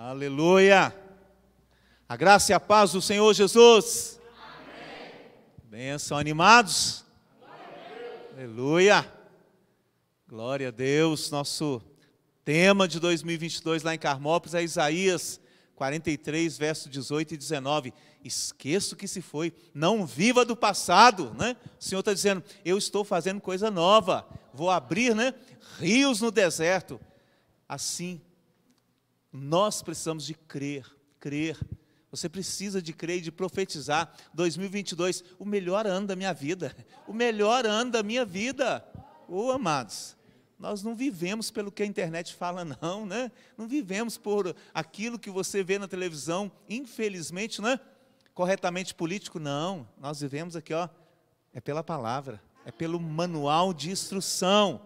Aleluia. A graça e a paz do Senhor Jesus. Amém. Benção, animados? Aleluia. Glória a Deus. Nosso tema de 2022 lá em Carmópolis é Isaías 43, verso 18 e 19. Esqueço que se foi, não viva do passado, né? O Senhor está dizendo, eu estou fazendo coisa nova, vou abrir, né? Rios no deserto. Assim, nós precisamos de crer, crer. Você precisa de crer e de profetizar. 2022, o melhor ano da minha vida. O melhor ano da minha vida. Ô oh, amados, nós não vivemos pelo que a internet fala, não, né? Não vivemos por aquilo que você vê na televisão, infelizmente, né? Corretamente político, não. Nós vivemos aqui, ó, é pela palavra, é pelo manual de instrução.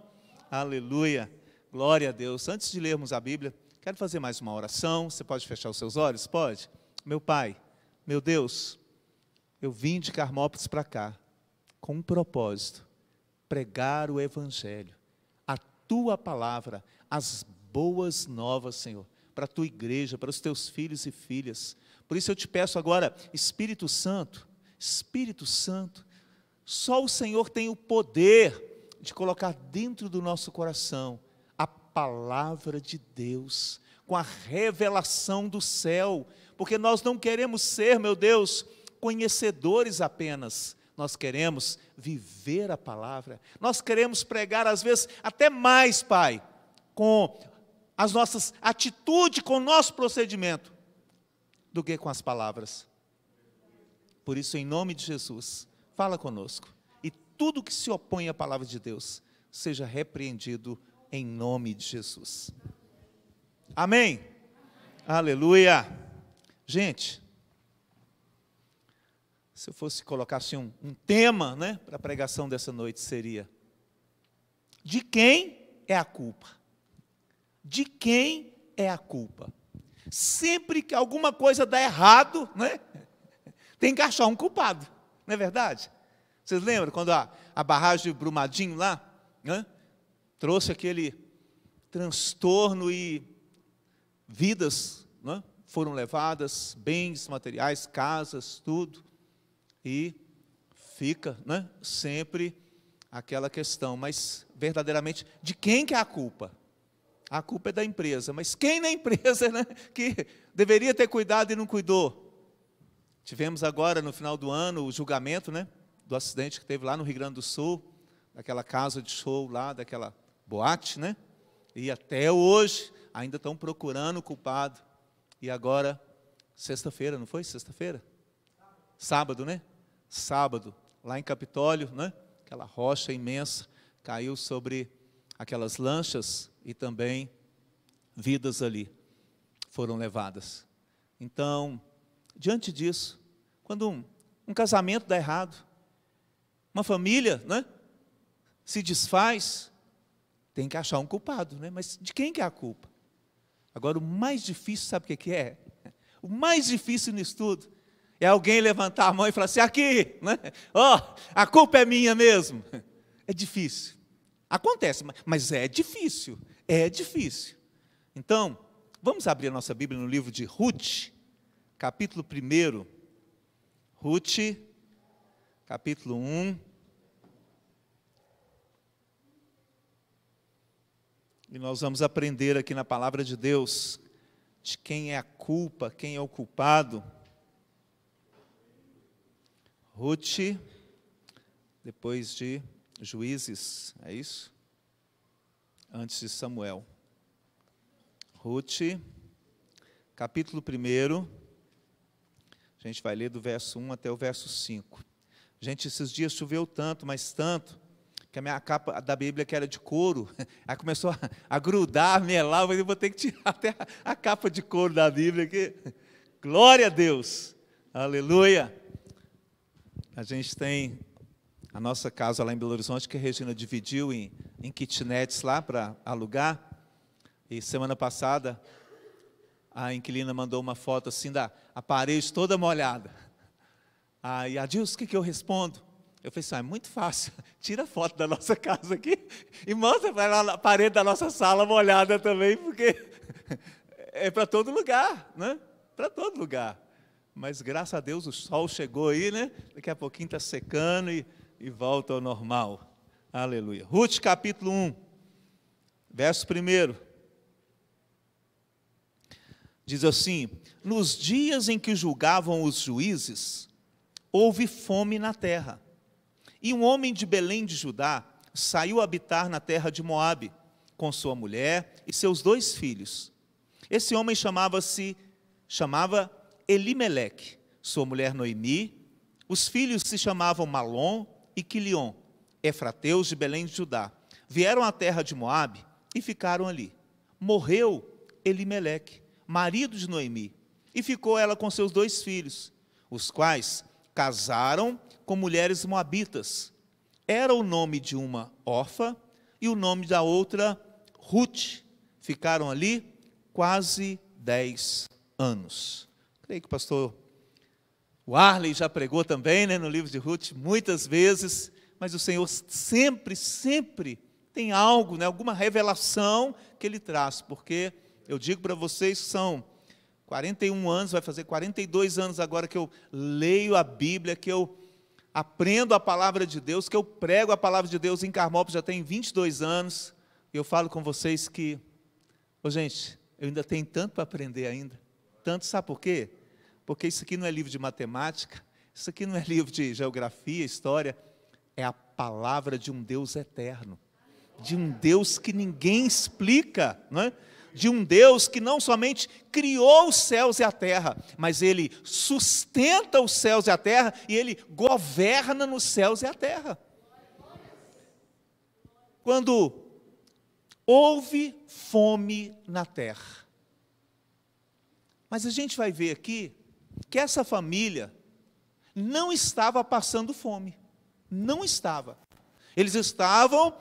Aleluia. Glória a Deus. Antes de lermos a Bíblia, Quero fazer mais uma oração. Você pode fechar os seus olhos? Pode? Meu Pai, meu Deus, eu vim de Carmópolis para cá com um propósito: pregar o Evangelho, a tua palavra, as boas novas, Senhor, para a tua igreja, para os teus filhos e filhas. Por isso eu te peço agora, Espírito Santo, Espírito Santo, só o Senhor tem o poder de colocar dentro do nosso coração palavra de Deus, com a revelação do céu, porque nós não queremos ser, meu Deus, conhecedores apenas, nós queremos viver a palavra, nós queremos pregar, às vezes, até mais, Pai, com as nossas atitudes, com o nosso procedimento, do que com as palavras. Por isso, em nome de Jesus, fala conosco. E tudo que se opõe à palavra de Deus seja repreendido em nome de Jesus. Amém? Amém. Aleluia. Gente, se eu fosse colocar assim um, um tema né, para a pregação dessa noite, seria: de quem é a culpa? De quem é a culpa? Sempre que alguma coisa dá errado, né, tem que achar um culpado, não é verdade? Vocês lembram quando a, a barragem de Brumadinho lá, né, trouxe aquele transtorno e vidas né, foram levadas, bens materiais, casas, tudo, e fica né, sempre aquela questão, mas verdadeiramente, de quem que é a culpa? A culpa é da empresa, mas quem na empresa né, que deveria ter cuidado e não cuidou? Tivemos agora, no final do ano, o julgamento né, do acidente que teve lá no Rio Grande do Sul, daquela casa de show lá, daquela boate, né? E até hoje ainda estão procurando o culpado. E agora, sexta-feira, não foi? Sexta-feira? Sábado, né? Sábado, lá em Capitólio, né? Aquela rocha imensa caiu sobre aquelas lanchas e também vidas ali foram levadas. Então, diante disso, quando um, um casamento dá errado, uma família, né? Se desfaz, tem que achar um culpado, né? Mas de quem que é a culpa? Agora, o mais difícil, sabe o que é? O mais difícil nisso tudo é alguém levantar a mão e falar assim: aqui, né? Oh, a culpa é minha mesmo. É difícil. Acontece, mas é difícil. É difícil. Então, vamos abrir a nossa Bíblia no livro de Ruth, capítulo 1. Ruth, capítulo 1. E nós vamos aprender aqui na palavra de Deus de quem é a culpa, quem é o culpado. Ruth, depois de Juízes, é isso? Antes de Samuel. Ruth, capítulo 1, a gente vai ler do verso 1 até o verso 5. Gente, esses dias choveu tanto, mas tanto, que a minha capa da Bíblia, que era de couro, aí começou a, a grudar, a melar, eu vou ter que tirar até a, a capa de couro da Bíblia aqui. Glória a Deus, aleluia. A gente tem a nossa casa lá em Belo Horizonte, que a Regina dividiu em, em kitnets lá para alugar. E semana passada, a inquilina mandou uma foto assim da a parede toda molhada. Aí, Adilson, o que, que eu respondo? Eu falei assim, ah, é muito fácil, tira a foto da nossa casa aqui e mostra para na parede da nossa sala molhada também, porque é para todo lugar, né? Para todo lugar. Mas graças a Deus o sol chegou aí, né? Daqui a pouquinho está secando e, e volta ao normal. Aleluia. Ruth capítulo 1, verso 1. Diz assim: Nos dias em que julgavam os juízes, houve fome na terra. E um homem de Belém de Judá saiu habitar na terra de Moabe, com sua mulher e seus dois filhos. Esse homem chamava-se chamava Elimeleque, sua mulher Noemi, os filhos se chamavam Malom e Quilion, efrateus de Belém de Judá. Vieram à terra de Moabe e ficaram ali. Morreu Elimeleque, marido de Noemi, e ficou ela com seus dois filhos, os quais casaram com mulheres moabitas. Era o nome de uma órfã e o nome da outra Ruth. Ficaram ali quase dez anos. Creio que o pastor Warley já pregou também né, no livro de Ruth muitas vezes, mas o Senhor sempre, sempre tem algo, né, alguma revelação que Ele traz, porque eu digo para vocês, são 41 anos, vai fazer 42 anos agora que eu leio a Bíblia, que eu aprendo a palavra de Deus, que eu prego a palavra de Deus em Carmópolis já tem 22 anos, e eu falo com vocês que, gente, eu ainda tenho tanto para aprender ainda. Tanto, sabe por quê? Porque isso aqui não é livro de matemática, isso aqui não é livro de geografia, história, é a palavra de um Deus eterno, de um Deus que ninguém explica, não é? De um Deus que não somente criou os céus e a terra, mas ele sustenta os céus e a terra e ele governa nos céus e a terra. Quando houve fome na terra. Mas a gente vai ver aqui que essa família não estava passando fome. Não estava. Eles estavam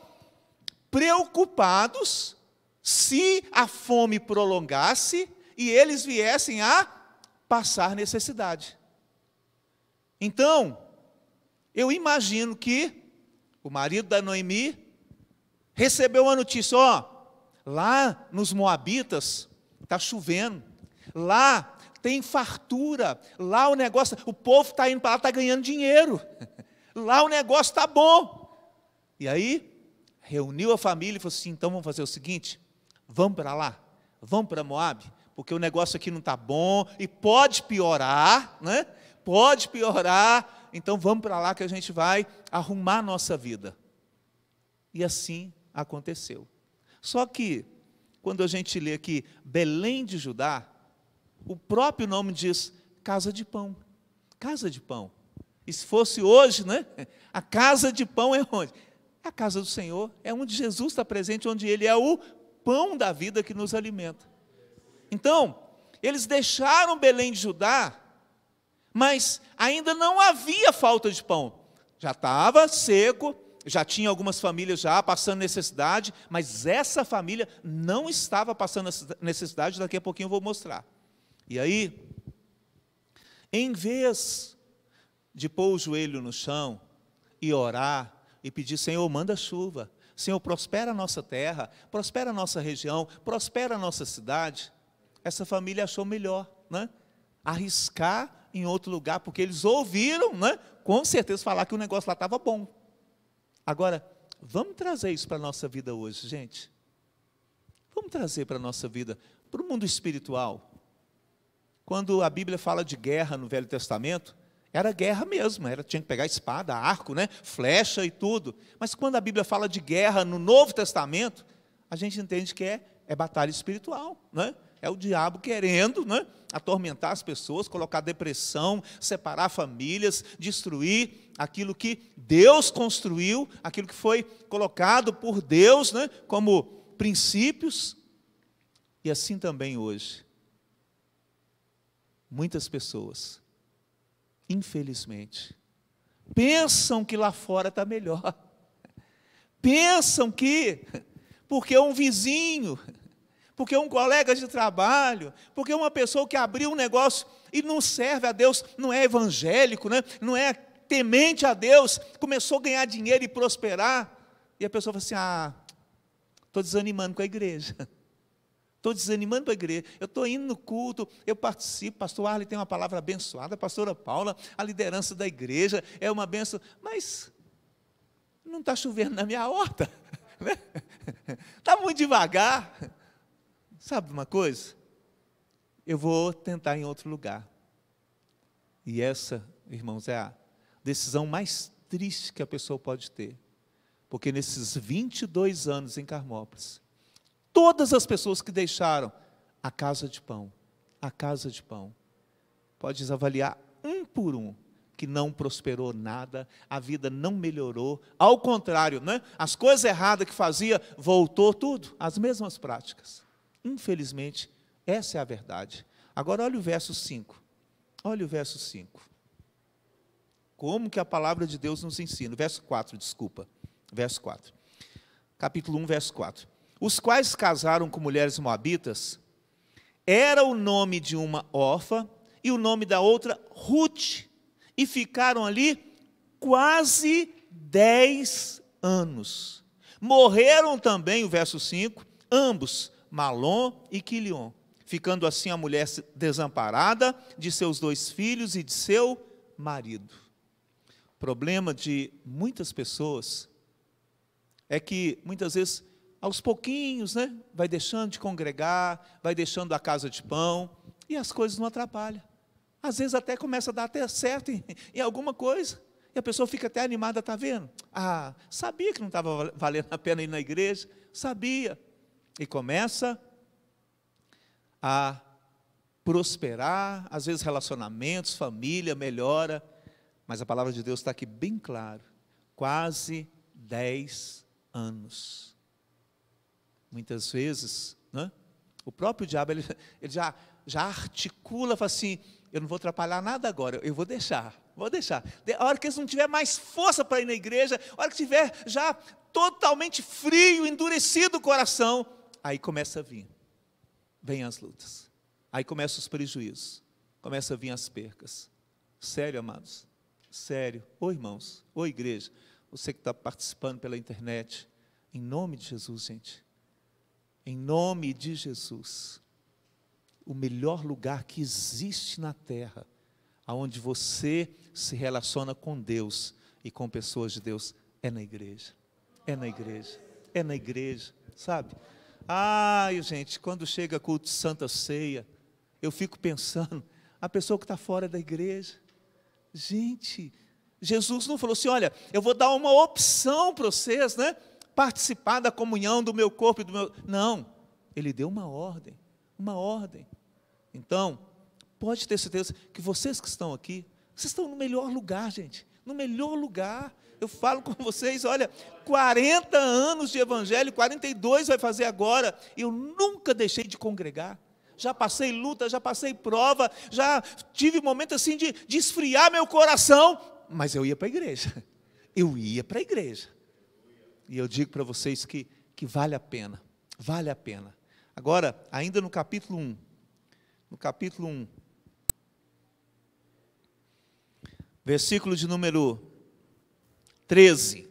preocupados se a fome prolongasse e eles viessem a passar necessidade. Então, eu imagino que o marido da Noemi recebeu uma notícia: ó, lá nos Moabitas está chovendo, lá tem fartura, lá o negócio, o povo está indo para lá, está ganhando dinheiro, lá o negócio está bom. E aí, reuniu a família e falou assim: então vamos fazer o seguinte, vamos para lá, vamos para Moab, porque o negócio aqui não está bom e pode piorar, né? Pode piorar, então vamos para lá que a gente vai arrumar a nossa vida. E assim aconteceu. Só que, quando a gente lê aqui Belém de Judá, o próprio nome diz casa de pão. Casa de pão. E se fosse hoje, né? A casa de pão é onde? A casa do Senhor, é onde Jesus está presente, onde Ele é o pão da vida que nos alimenta. Então, eles deixaram Belém de Judá, mas ainda não havia falta de pão. Já estava seco, já tinha algumas famílias já passando necessidade, mas essa família não estava passando necessidade, daqui a pouquinho eu vou mostrar. E aí, em vez de pôr o joelho no chão e orar e pedir, Senhor, manda chuva, Senhor, prospera a nossa terra, prospera a nossa região, prospera a nossa cidade. Essa família achou melhor, né? Arriscar em outro lugar, porque eles ouviram, né? Com certeza falar que o negócio lá estava bom. Agora, vamos trazer isso para a nossa vida hoje, gente. Vamos trazer para a nossa vida, para o mundo espiritual. Quando a Bíblia fala de guerra no Velho Testamento, era guerra mesmo, era, tinha que pegar espada, arco, né, flecha e tudo. Mas quando a Bíblia fala de guerra no Novo Testamento, a gente entende que é, é batalha espiritual. Né? É o diabo querendo né, atormentar as pessoas, colocar depressão, separar famílias, destruir aquilo que Deus construiu, aquilo que foi colocado por Deus né, como princípios. E assim também hoje. Muitas pessoas infelizmente, pensam que lá fora está melhor. Pensam que, porque um vizinho, porque um colega de trabalho, porque uma pessoa que abriu um negócio e não serve a Deus, não é evangélico, né? não é temente a Deus, começou a ganhar dinheiro e prosperar, e a pessoa fala assim: ah, estou desanimando com a igreja. Estou desanimando para a igreja. Eu estou indo no culto, eu participo. Pastor Arley tem uma palavra abençoada. Pastora Paula, a liderança da igreja é uma benção. Mas não está chovendo na minha horta. Está né? muito devagar. Sabe uma coisa? Eu vou tentar em outro lugar. E essa, irmãos, é a decisão mais triste que a pessoa pode ter. Porque nesses 22 anos em Carmópolis, todas as pessoas que deixaram a casa de pão, a casa de pão, podes avaliar um por um que não prosperou nada, a vida não melhorou, ao contrário, né? as coisas erradas que fazia, voltou tudo, as mesmas práticas. Infelizmente, essa é a verdade. Agora olha o verso 5. Olha o verso 5. Como que a palavra de Deus nos ensina? Verso 4, desculpa. Verso 4. Capítulo 1, verso 4 os quais casaram com mulheres moabitas, era o nome de uma órfã e o nome da outra Ruth, e ficaram ali quase dez anos. Morreram também, o verso 5, ambos, Malom e Quilion, ficando assim a mulher desamparada de seus dois filhos e de seu marido. O problema de muitas pessoas é que muitas vezes aos pouquinhos, né, vai deixando de congregar, vai deixando a casa de pão, e as coisas não atrapalham. Às vezes até começa a dar até certo em, em alguma coisa, e a pessoa fica até animada, está vendo? Ah, sabia que não estava valendo a pena ir na igreja, sabia. E começa a prosperar, às vezes relacionamentos, família melhora, mas a palavra de Deus está aqui bem claro, quase 10 anos. Muitas vezes, né? o próprio diabo ele, ele já, já articula, fala assim: eu não vou atrapalhar nada agora, eu vou deixar, vou deixar. A hora que eles não tiver mais força para ir na igreja, a hora que tiver já totalmente frio, endurecido o coração, aí começa a vir, vem as lutas, aí começam os prejuízos, começa a vir as percas. Sério, amados, sério. Oi, irmãos, oi, igreja, você que está participando pela internet, em nome de Jesus, gente, em nome de Jesus, o melhor lugar que existe na terra, aonde você se relaciona com Deus e com pessoas de Deus, é na igreja. É na igreja. É na igreja, sabe? Ai, gente, quando chega culto de Santa Ceia, eu fico pensando, a pessoa que está fora da igreja, gente, Jesus não falou assim: olha, eu vou dar uma opção para vocês, né? Participar da comunhão do meu corpo e do meu. Não, ele deu uma ordem, uma ordem. Então, pode ter certeza que vocês que estão aqui, vocês estão no melhor lugar, gente, no melhor lugar. Eu falo com vocês, olha, 40 anos de evangelho, 42 vai fazer agora, eu nunca deixei de congregar. Já passei luta, já passei prova, já tive momento assim de, de esfriar meu coração, mas eu ia para a igreja. Eu ia para a igreja. E eu digo para vocês que, que vale a pena, vale a pena. Agora, ainda no capítulo 1, no capítulo 1, versículo de número 13.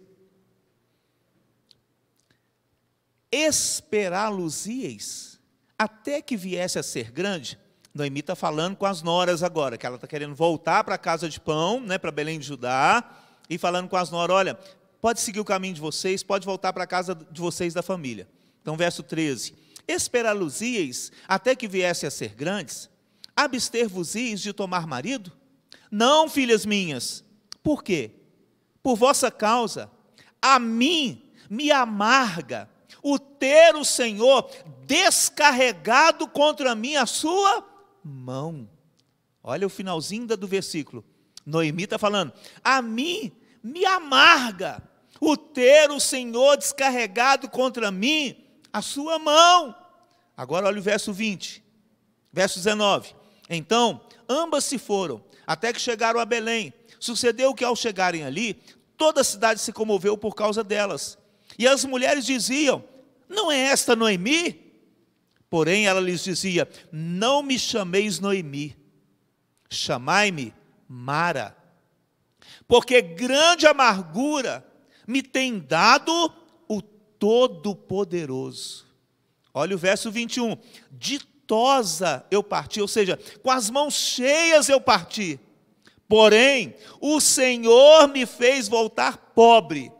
Esperá-los-ieis até que viesse a ser grande. Noemi está falando com as noras agora, que ela está querendo voltar para a casa de pão, né, para Belém de Judá, e falando com as noras: olha, pode seguir o caminho de vocês, pode voltar para a casa de vocês da família. Então, verso 13: Esperá-los-ieis até que viesse a ser grandes? Abster-vos-ieis de tomar marido? Não, filhas minhas. Por quê? Por vossa causa, a mim me amarga o ter o Senhor descarregado contra mim a sua mão. Olha o finalzinho do versículo. Noemi está falando: a mim me amarga o ter o Senhor descarregado contra mim a sua mão. Agora olha o verso 20, verso 19. Então, ambas se foram, até que chegaram a Belém. Sucedeu que ao chegarem ali, toda a cidade se comoveu por causa delas. E as mulheres diziam: Não é esta Noemi? Porém, ela lhes dizia: Não me chameis Noemi, chamai-me Mara, porque grande amargura me tem dado o Todo-Poderoso. Olha o verso 21. Ditosa eu parti, ou seja, com as mãos cheias eu parti. Porém, o Senhor me fez voltar pobre.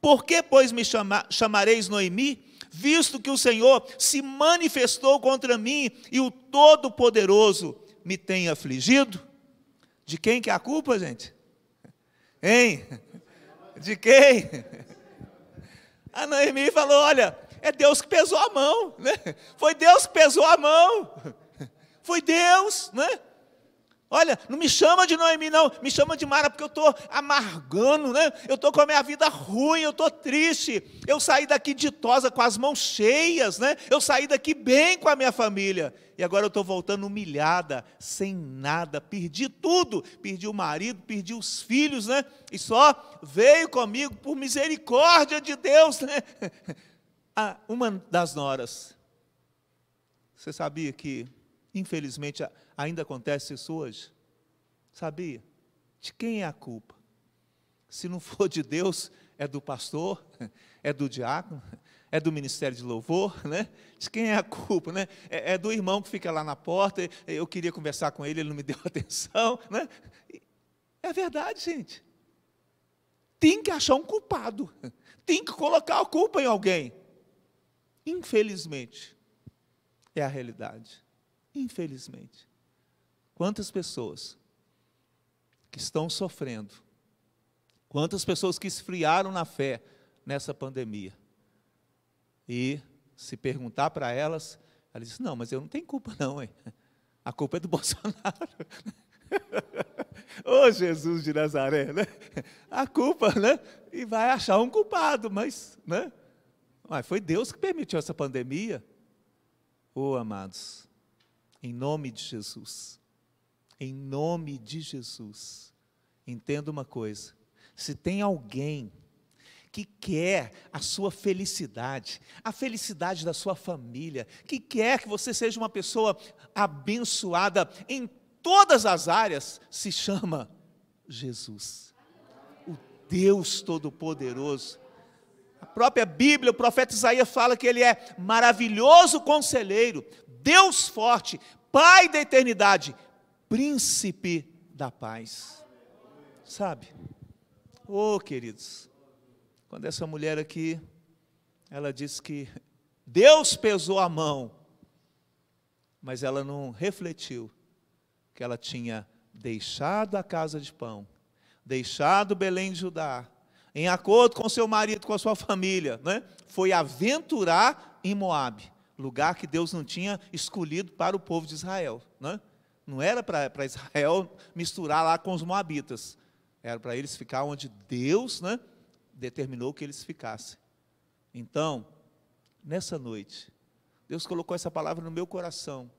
Por que, pois, me chama, chamareis Noemi? Visto que o Senhor se manifestou contra mim e o Todo-Poderoso me tem afligido? De quem que é a culpa, gente? Hein? De quem? A Noemi falou: olha, é Deus que pesou a mão, né? Foi Deus que pesou a mão. Foi Deus, né? Olha, não me chama de Noemi, não, me chama de Mara, porque eu estou amargando, né? Eu estou com a minha vida ruim, eu estou triste. Eu saí daqui ditosa com as mãos cheias, né? Eu saí daqui bem com a minha família. E agora eu estou voltando humilhada, sem nada, perdi tudo. Perdi o marido, perdi os filhos, né? E só veio comigo por misericórdia de Deus, né? Ah, uma das noras. Você sabia que, infelizmente, ainda acontece isso hoje? Sabia? De quem é a culpa? Se não for de Deus, é do pastor, é do diácono, é do ministério de louvor, né? De quem é a culpa, né? É, é, do irmão que fica lá na porta, eu queria conversar com ele, ele não me deu atenção, né? É verdade, gente. Tem que achar um culpado, tem que colocar a culpa em alguém. Infelizmente, é a realidade. Infelizmente. Quantas pessoas que estão sofrendo, quantas pessoas que esfriaram na fé nessa pandemia. E se perguntar para elas, elas dizem: Não, mas eu não tenho culpa, não, hein? a culpa é do Bolsonaro. Ô oh, Jesus de Nazaré, né? A culpa, né? E vai achar um culpado, mas, né? Mas foi Deus que permitiu essa pandemia. Oh, amados, em nome de Jesus, em nome de Jesus, entenda uma coisa: se tem alguém que quer a sua felicidade, a felicidade da sua família, que quer que você seja uma pessoa abençoada em todas as áreas, se chama Jesus, o Deus Todo-Poderoso a própria Bíblia, o profeta Isaías fala que ele é maravilhoso conselheiro, Deus forte, Pai da eternidade, príncipe da paz. Sabe? Oh, queridos, quando essa mulher aqui, ela disse que Deus pesou a mão, mas ela não refletiu que ela tinha deixado a casa de pão, deixado Belém de Judá, em acordo com seu marido, com a sua família, né? foi aventurar em Moabe, lugar que Deus não tinha escolhido para o povo de Israel. Né? Não era para Israel misturar lá com os moabitas, era para eles ficar onde Deus né, determinou que eles ficassem. Então, nessa noite, Deus colocou essa palavra no meu coração,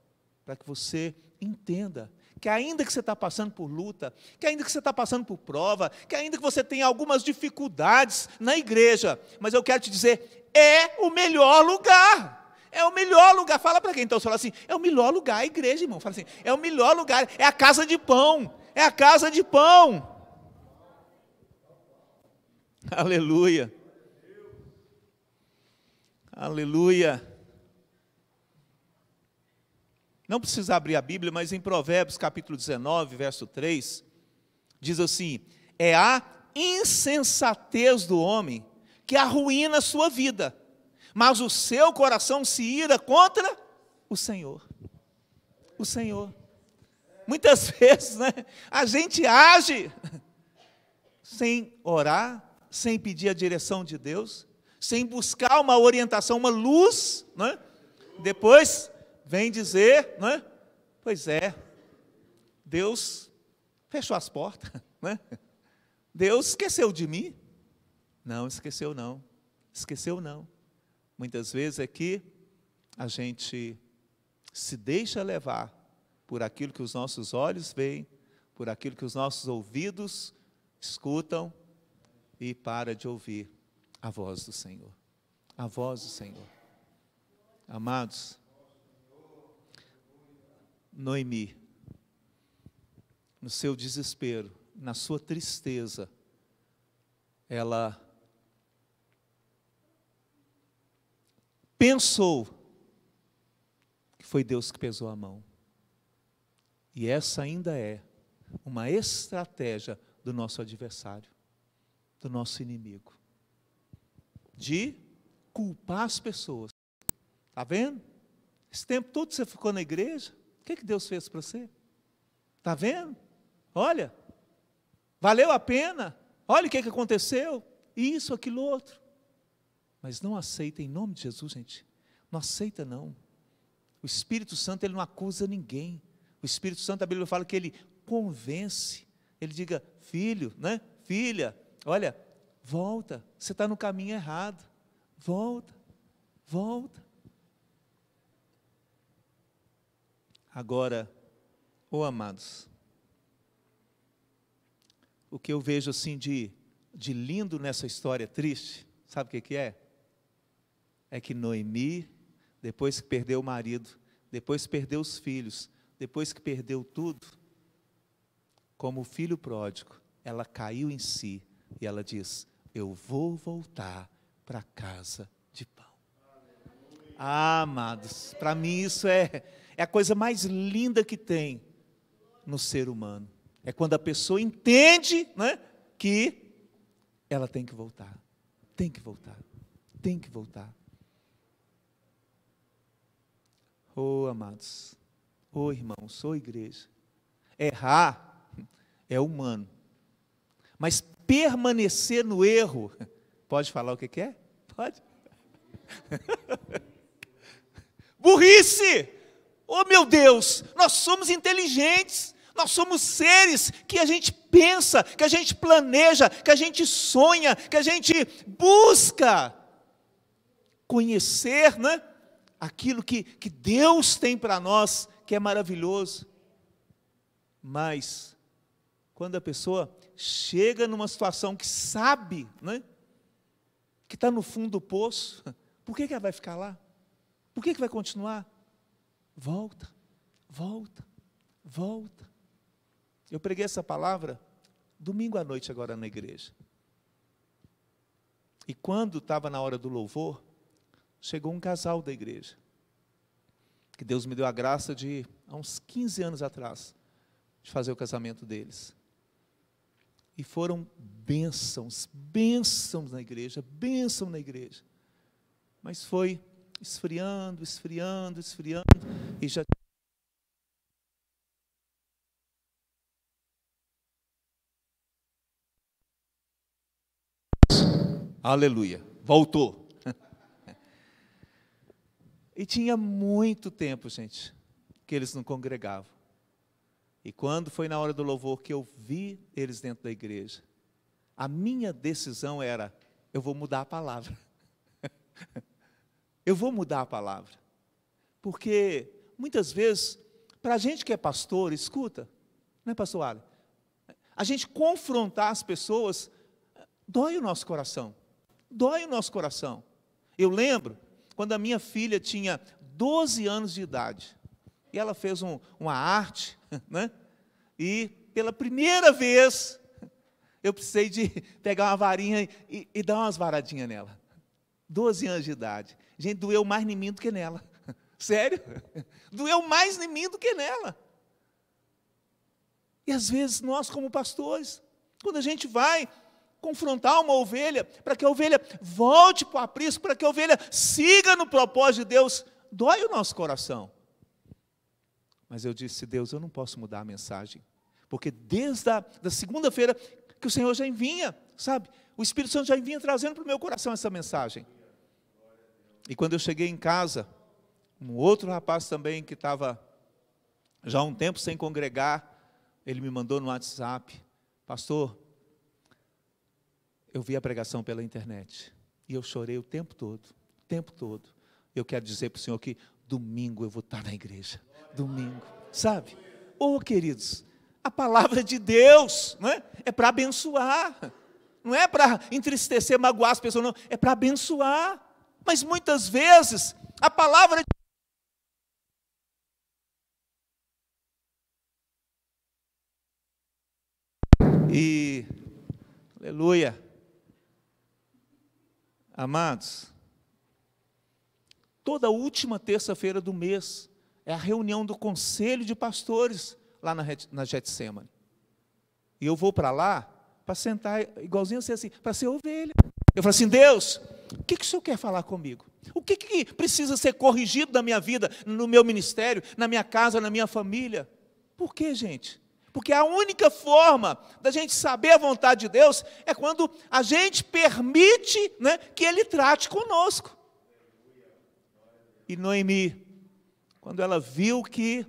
para que você entenda que ainda que você está passando por luta, que ainda que você está passando por prova, que ainda que você tenha algumas dificuldades na igreja, mas eu quero te dizer, é o melhor lugar. É o melhor lugar. Fala para quem então fala assim: é o melhor lugar a igreja, irmão. Fala assim: é o melhor lugar, é a casa de pão. É a casa de pão. Aleluia. Aleluia. Não precisa abrir a Bíblia, mas em Provérbios capítulo 19, verso 3, diz assim: É a insensatez do homem que arruína a sua vida, mas o seu coração se ira contra o Senhor. O Senhor. Muitas vezes, né, a gente age sem orar, sem pedir a direção de Deus, sem buscar uma orientação, uma luz, né? Depois vem dizer, não é? Pois é, Deus fechou as portas, né? Deus esqueceu de mim? Não, esqueceu não. Esqueceu não. Muitas vezes é que a gente se deixa levar por aquilo que os nossos olhos veem, por aquilo que os nossos ouvidos escutam e para de ouvir a voz do Senhor. A voz do Senhor. Amados, Noemi, no seu desespero, na sua tristeza, ela pensou foi Deus que pesou a mão. E essa ainda é uma estratégia do nosso adversário, do nosso inimigo, de culpar as pessoas. Está vendo? Esse tempo todo você ficou na igreja, o que, que Deus fez para você? Está vendo? Olha, valeu a pena, olha o que, que aconteceu, isso, aquilo, outro. Mas não aceita em nome de Jesus, gente. Não aceita, não. O Espírito Santo, ele não acusa ninguém. O Espírito Santo, a Bíblia fala que ele convence. Ele diga, filho, né? Filha, olha, volta, você está no caminho errado. Volta, volta. Agora, ô oh, amados, o que eu vejo assim de, de lindo nessa história triste, sabe o que, que é? É que Noemi, depois que perdeu o marido, depois que perdeu os filhos, depois que perdeu tudo, como filho pródigo, ela caiu em si e ela diz: Eu vou voltar para casa de pão. Ah, amados, para mim isso é, é a coisa mais linda que tem no ser humano. É quando a pessoa entende né, que ela tem que voltar. Tem que voltar. Tem que voltar. Oh, amados. Oh, irmãos. Oh, igreja. Errar é humano. Mas permanecer no erro, pode falar o que é? Pode. Burrice! Oh meu Deus, nós somos inteligentes, nós somos seres que a gente pensa, que a gente planeja, que a gente sonha, que a gente busca conhecer, né? Aquilo que, que Deus tem para nós, que é maravilhoso. Mas, quando a pessoa chega numa situação que sabe, né? Que está no fundo do poço, por que, que ela vai ficar lá? Por que, que vai continuar? Volta, volta, volta. Eu preguei essa palavra domingo à noite agora na igreja. E quando estava na hora do louvor, chegou um casal da igreja. Que Deus me deu a graça de, há uns 15 anos atrás, de fazer o casamento deles. E foram bênçãos, bênçãos na igreja, bênção na igreja. Mas foi esfriando, esfriando, esfriando, e já Aleluia. Voltou. e tinha muito tempo, gente, que eles não congregavam. E quando foi na hora do louvor que eu vi eles dentro da igreja, a minha decisão era: eu vou mudar a palavra. eu vou mudar a palavra. Porque muitas vezes, para a gente que é pastor, escuta, não é pastor Ali? A gente confrontar as pessoas dói o nosso coração. Dói o nosso coração. Eu lembro quando a minha filha tinha 12 anos de idade. E ela fez um, uma arte, né? E pela primeira vez, eu precisei de pegar uma varinha e, e dar umas varadinhas nela. 12 anos de idade. Gente, doeu mais em mim do que nela. Sério? Doeu mais em mim do que nela. E às vezes nós, como pastores, quando a gente vai confrontar uma ovelha, para que a ovelha volte para o aprisco, para que a ovelha siga no propósito de Deus, dói o nosso coração. Mas eu disse, Deus, eu não posso mudar a mensagem, porque desde a da segunda-feira que o Senhor já vinha, sabe? O Espírito Santo já vinha trazendo para o meu coração essa mensagem. E quando eu cheguei em casa, um outro rapaz também que estava já há um tempo sem congregar, ele me mandou no WhatsApp, pastor, eu vi a pregação pela internet e eu chorei o tempo todo, o tempo todo. Eu quero dizer para o Senhor que domingo eu vou estar na igreja, domingo, sabe? Oh, queridos, a palavra de Deus não é, é para abençoar, não é para entristecer, magoar as pessoas, não, é para abençoar. Mas muitas vezes a palavra E aleluia. Amados, toda última terça-feira do mês é a reunião do conselho de pastores lá na, na Getsemane. E eu vou para lá para sentar igualzinho assim, assim para ser ovelha. Eu falo assim, Deus, o que, que o Senhor quer falar comigo? O que, que precisa ser corrigido na minha vida, no meu ministério, na minha casa, na minha família? Por quê, gente? Porque a única forma da gente saber a vontade de Deus é quando a gente permite né, que Ele trate conosco. E Noemi, quando ela viu que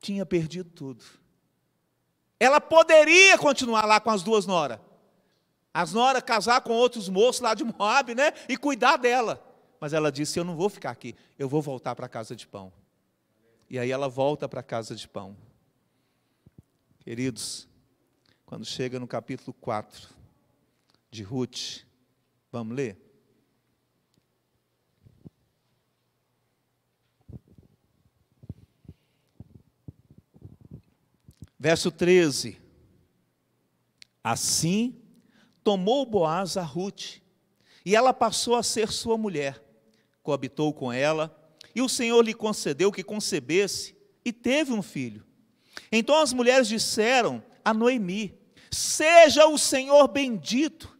tinha perdido tudo, ela poderia continuar lá com as duas noras. As noras casar com outros moços lá de Moab, né? E cuidar dela. Mas ela disse: Eu não vou ficar aqui, eu vou voltar para a casa de pão. E aí ela volta para a casa de pão. Queridos, quando chega no capítulo 4 de Ruth, vamos ler? Verso 13. Assim tomou Boaz a Ruth, e ela passou a ser sua mulher. Coabitou com ela, e o Senhor lhe concedeu que concebesse, e teve um filho. Então as mulheres disseram a Noemi: Seja o Senhor bendito,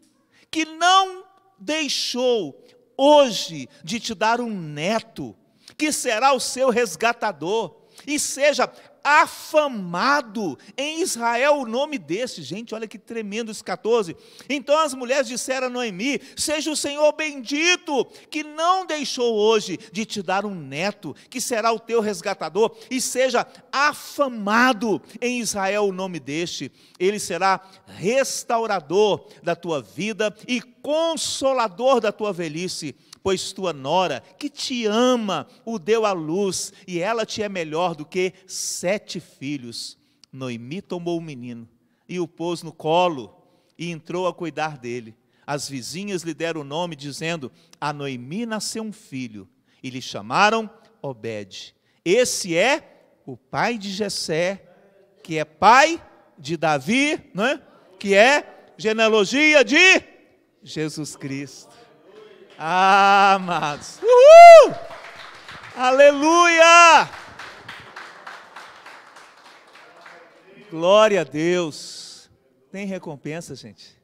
que não deixou hoje de te dar um neto, que será o seu resgatador, e seja afamado em Israel o nome desse. Gente, olha que tremendo esse 14. Então as mulheres disseram a Noemi: Seja o Senhor bendito, que não deixou hoje de te dar um neto, que será o teu resgatador, e seja afamado em Israel o nome deste. Ele será restaurador da tua vida e consolador da tua velhice pois tua nora, que te ama, o deu à luz, e ela te é melhor do que sete filhos. Noemi tomou o menino e o pôs no colo e entrou a cuidar dele. As vizinhas lhe deram o nome, dizendo: A Noemi nasceu um filho, e lhe chamaram Obed. Esse é o pai de Jessé, que é pai de Davi, né? que é genealogia de Jesus Cristo. Ah, amados. Uhul! Aleluia! Glória a Deus. Tem recompensa, gente.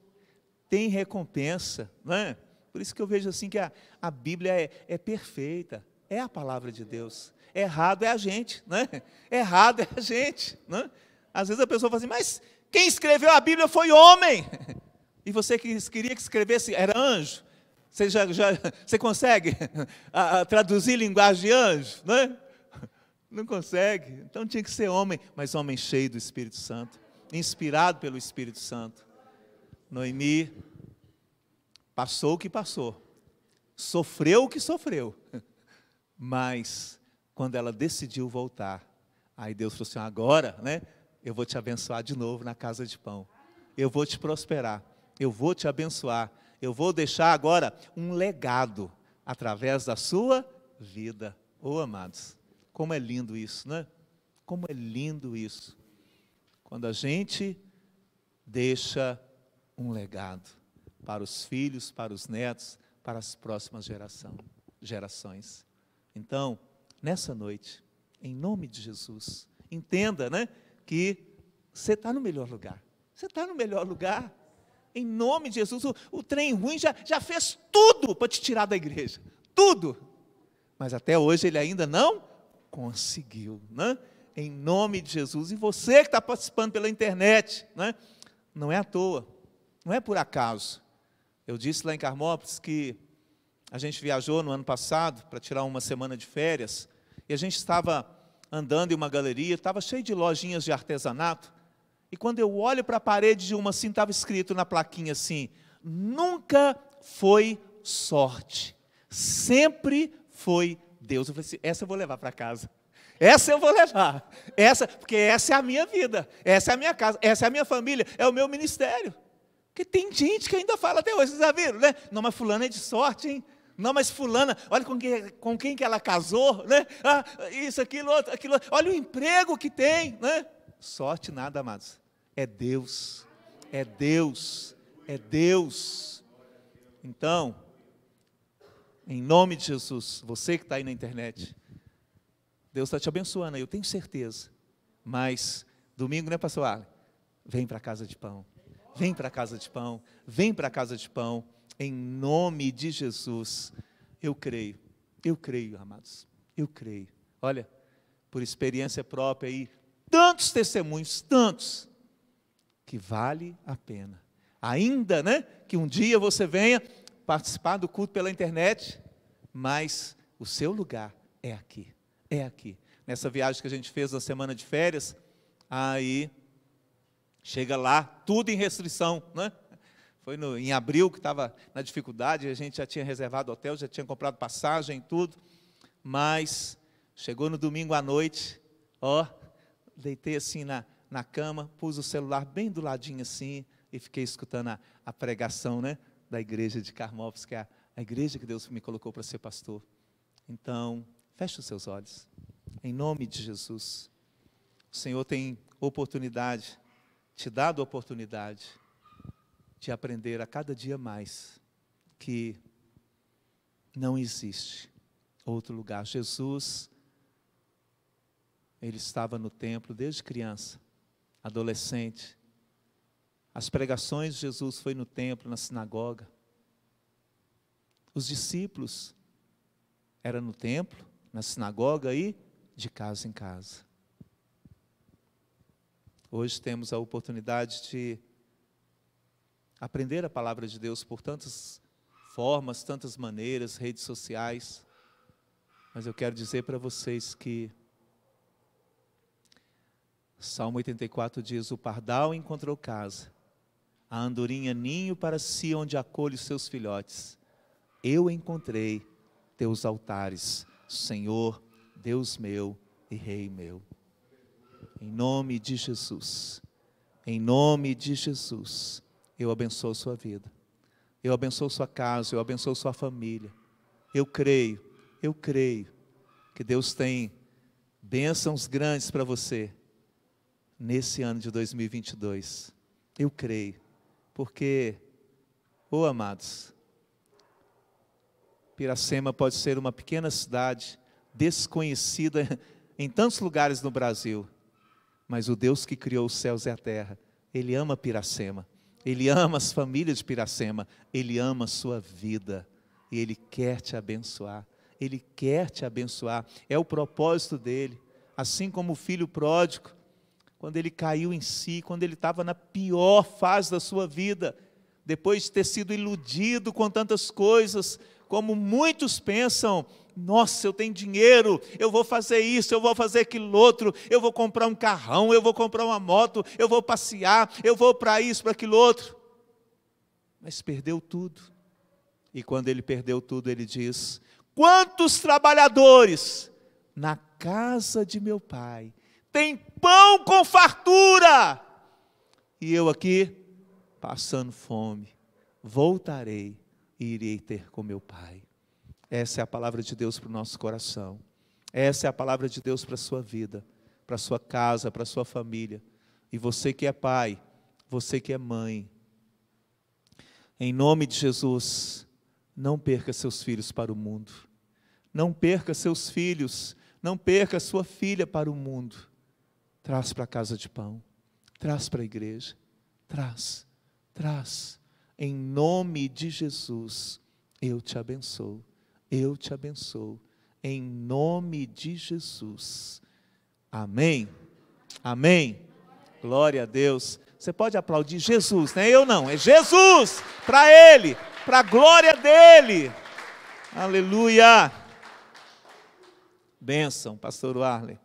Tem recompensa, não é? Por isso que eu vejo assim que a, a Bíblia é, é perfeita. É a palavra de Deus. Errado é a gente, né? Errado é a gente, né? Às vezes a pessoa fala assim, mas quem escreveu a Bíblia foi homem. E você que queria que escrevesse era anjo. Você, já, já, você consegue a, a, traduzir linguagem de anjo? Né? Não consegue. Então tinha que ser homem, mas homem cheio do Espírito Santo, inspirado pelo Espírito Santo. Noemi passou o que passou, sofreu o que sofreu, mas quando ela decidiu voltar, aí Deus falou assim: agora, né? Eu vou te abençoar de novo na casa de pão. Eu vou te prosperar. Eu vou te abençoar eu vou deixar agora um legado através da sua vida. Oh, amados, como é lindo isso, né? Como é lindo isso. Quando a gente deixa um legado para os filhos, para os netos, para as próximas geração, gerações. Então, nessa noite, em nome de Jesus, entenda, né, que você está no melhor lugar. Você está no melhor lugar. Em nome de Jesus, o, o trem ruim já, já fez tudo para te tirar da igreja. Tudo. Mas até hoje ele ainda não conseguiu. Né? Em nome de Jesus. E você que está participando pela internet, né? não é à toa, não é por acaso. Eu disse lá em Carmópolis que a gente viajou no ano passado para tirar uma semana de férias e a gente estava andando em uma galeria, estava cheio de lojinhas de artesanato. E quando eu olho para a parede de uma assim, estava escrito na plaquinha assim: nunca foi sorte, sempre foi Deus. Eu falei assim: essa eu vou levar para casa. Essa eu vou levar. Essa, porque essa é a minha vida, essa é a minha casa, essa é a minha família, é o meu ministério. Porque tem gente que ainda fala até hoje, vocês já viram, né? Não, mas fulana é de sorte, hein? Não, mas fulana, olha com quem, com quem que ela casou, né? Ah, isso, aquilo, outro, aquilo. Olha o emprego que tem, né? Sorte nada, amados. É Deus, é Deus, é Deus. Então, em nome de Jesus, você que está aí na internet, Deus está te abençoando, eu tenho certeza. Mas domingo, né, pastor? Vem para a casa de pão. Vem para a casa de pão. Vem para a casa de pão. Em nome de Jesus. Eu creio. Eu creio, amados. Eu creio. Olha, por experiência própria aí, tantos testemunhos, tantos, que vale a pena. Ainda, né, que um dia você venha participar do culto pela internet, mas o seu lugar é aqui, é aqui. Nessa viagem que a gente fez na semana de férias, aí chega lá, tudo em restrição, né? Foi no, em abril que estava na dificuldade, a gente já tinha reservado hotel, já tinha comprado passagem, tudo, mas chegou no domingo à noite, ó, deitei assim na, na cama, pus o celular bem do ladinho assim e fiquei escutando a, a pregação, né, da igreja de Carmópolis, que é a, a igreja que Deus me colocou para ser pastor. Então, feche os seus olhos, em nome de Jesus. O Senhor tem oportunidade, te dado oportunidade de aprender a cada dia mais que não existe outro lugar. Jesus, ele estava no templo desde criança, adolescente. As pregações de Jesus foi no templo, na sinagoga. Os discípulos era no templo, na sinagoga e de casa em casa. Hoje temos a oportunidade de aprender a palavra de Deus por tantas formas, tantas maneiras, redes sociais. Mas eu quero dizer para vocês que Salmo 84 diz: O pardal encontrou casa, a andorinha ninho para si, onde acolhe os seus filhotes. Eu encontrei teus altares, Senhor, Deus meu e Rei meu. Em nome de Jesus, em nome de Jesus eu abençoo sua vida. Eu abençoo sua casa, eu abençoo sua família. Eu creio, eu creio que Deus tem bênçãos grandes para você nesse ano de 2022. Eu creio, porque, oh amados, Piracema pode ser uma pequena cidade desconhecida em tantos lugares no Brasil, mas o Deus que criou os céus e a terra, Ele ama Piracema. Ele ama as famílias de Piracema, Ele ama a sua vida e Ele quer te abençoar. Ele quer te abençoar, é o propósito dele. Assim como o filho pródigo, quando ele caiu em si, quando ele estava na pior fase da sua vida, depois de ter sido iludido com tantas coisas, como muitos pensam, nossa, eu tenho dinheiro, eu vou fazer isso, eu vou fazer aquilo outro, eu vou comprar um carrão, eu vou comprar uma moto, eu vou passear, eu vou para isso, para aquilo outro. Mas perdeu tudo. E quando ele perdeu tudo, ele diz: Quantos trabalhadores na casa de meu pai têm pão com fartura, e eu aqui passando fome, voltarei e irei ter com meu pai. Essa é a palavra de Deus para o nosso coração. Essa é a palavra de Deus para a sua vida, para a sua casa, para a sua família. E você que é pai, você que é mãe, em nome de Jesus, não perca seus filhos para o mundo. Não perca seus filhos, não perca sua filha para o mundo. Traz para a casa de pão, traz para a igreja, traz, traz. Em nome de Jesus, eu te abençoo eu te abençoo. Em nome de Jesus. Amém. Amém. Glória a Deus. Você pode aplaudir Jesus, não é eu não, é Jesus, para Ele, para a glória dEle. Aleluia. Bênção, pastor Arley.